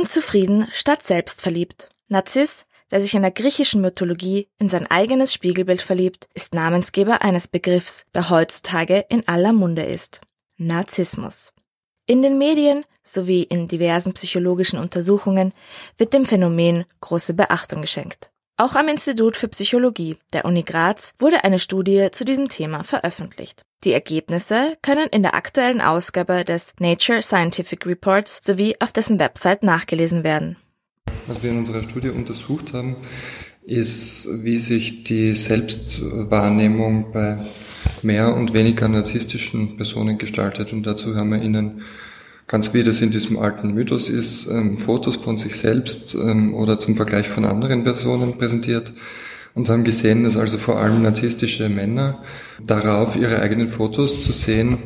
Unzufrieden statt selbstverliebt. Narziss, der sich in der griechischen Mythologie in sein eigenes Spiegelbild verliebt, ist Namensgeber eines Begriffs, der heutzutage in aller Munde ist. Narzissmus. In den Medien sowie in diversen psychologischen Untersuchungen wird dem Phänomen große Beachtung geschenkt. Auch am Institut für Psychologie der Uni Graz wurde eine Studie zu diesem Thema veröffentlicht. Die Ergebnisse können in der aktuellen Ausgabe des Nature Scientific Reports sowie auf dessen Website nachgelesen werden. Was wir in unserer Studie untersucht haben, ist, wie sich die Selbstwahrnehmung bei mehr und weniger narzisstischen Personen gestaltet. Und dazu haben wir Ihnen ganz wie das in diesem alten Mythos ist, ähm, Fotos von sich selbst ähm, oder zum Vergleich von anderen Personen präsentiert und haben gesehen, dass also vor allem narzisstische Männer darauf ihre eigenen Fotos zu sehen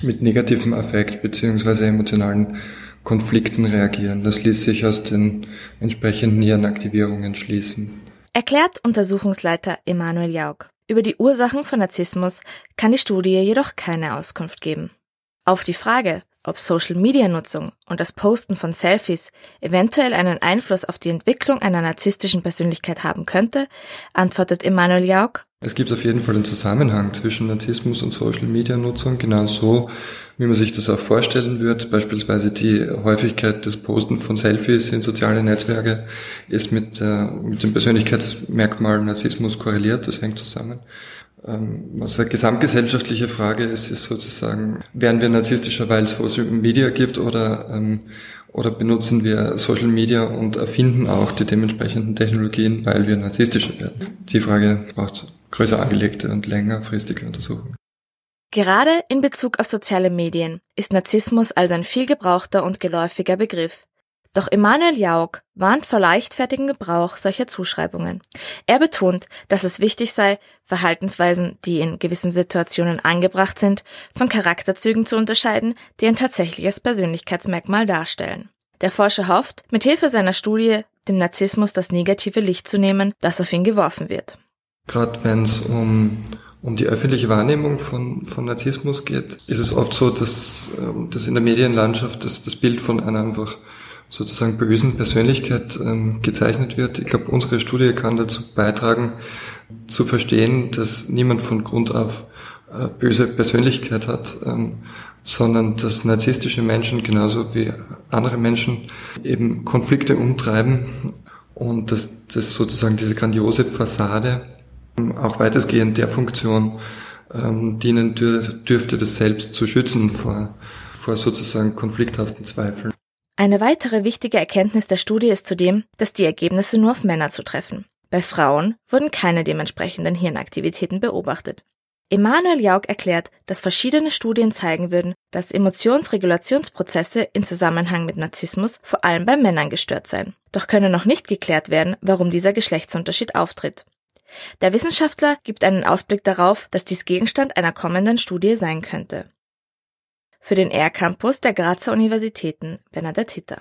mit negativem Affekt beziehungsweise emotionalen Konflikten reagieren. Das ließ sich aus den entsprechenden Nierenaktivierungen schließen. Erklärt Untersuchungsleiter Emanuel Jaug. Über die Ursachen von Narzissmus kann die Studie jedoch keine Auskunft geben. Auf die Frage, ob Social-Media-Nutzung und das Posten von Selfies eventuell einen Einfluss auf die Entwicklung einer narzisstischen Persönlichkeit haben könnte, antwortet Emanuel Jauch. Es gibt auf jeden Fall einen Zusammenhang zwischen Narzissmus und Social-Media-Nutzung, genau so, wie man sich das auch vorstellen wird. Beispielsweise die Häufigkeit des Posten von Selfies in soziale Netzwerke ist mit, äh, mit dem Persönlichkeitsmerkmal Narzissmus korreliert, das hängt zusammen. Ähm, was eine gesamtgesellschaftliche Frage ist, ist sozusagen, werden wir narzisstischer, weil es Social Media gibt oder, ähm, oder benutzen wir Social Media und erfinden auch die dementsprechenden Technologien, weil wir narzisstischer werden? Die Frage braucht größer angelegte und längerfristige Untersuchungen. Gerade in Bezug auf soziale Medien ist Narzissmus also ein viel gebrauchter und geläufiger Begriff. Doch Emanuel Jauch warnt vor leichtfertigen Gebrauch solcher Zuschreibungen. Er betont, dass es wichtig sei, Verhaltensweisen, die in gewissen Situationen angebracht sind, von Charakterzügen zu unterscheiden, die ein tatsächliches Persönlichkeitsmerkmal darstellen. Der Forscher hofft, mit Hilfe seiner Studie dem Narzissmus das negative Licht zu nehmen, das auf ihn geworfen wird. Gerade wenn es um um die öffentliche Wahrnehmung von, von Narzissmus geht, ist es oft so, dass, ähm, dass in der Medienlandschaft das, das Bild von einer einfach sozusagen bösen Persönlichkeit ähm, gezeichnet wird. Ich glaube, unsere Studie kann dazu beitragen, zu verstehen, dass niemand von Grund auf äh, böse Persönlichkeit hat, ähm, sondern dass narzisstische Menschen genauso wie andere Menschen eben Konflikte umtreiben und dass das sozusagen diese grandiose Fassade ähm, auch weitestgehend der Funktion ähm, dienen dür dürfte, das selbst zu schützen vor, vor sozusagen konflikthaften Zweifeln. Eine weitere wichtige Erkenntnis der Studie ist zudem, dass die Ergebnisse nur auf Männer zutreffen. Bei Frauen wurden keine dementsprechenden Hirnaktivitäten beobachtet. Emanuel Jauch erklärt, dass verschiedene Studien zeigen würden, dass Emotionsregulationsprozesse in Zusammenhang mit Narzissmus vor allem bei Männern gestört seien. Doch könne noch nicht geklärt werden, warum dieser Geschlechtsunterschied auftritt. Der Wissenschaftler gibt einen Ausblick darauf, dass dies Gegenstand einer kommenden Studie sein könnte für den R-Campus der Grazer Universitäten Bernadette Hitter.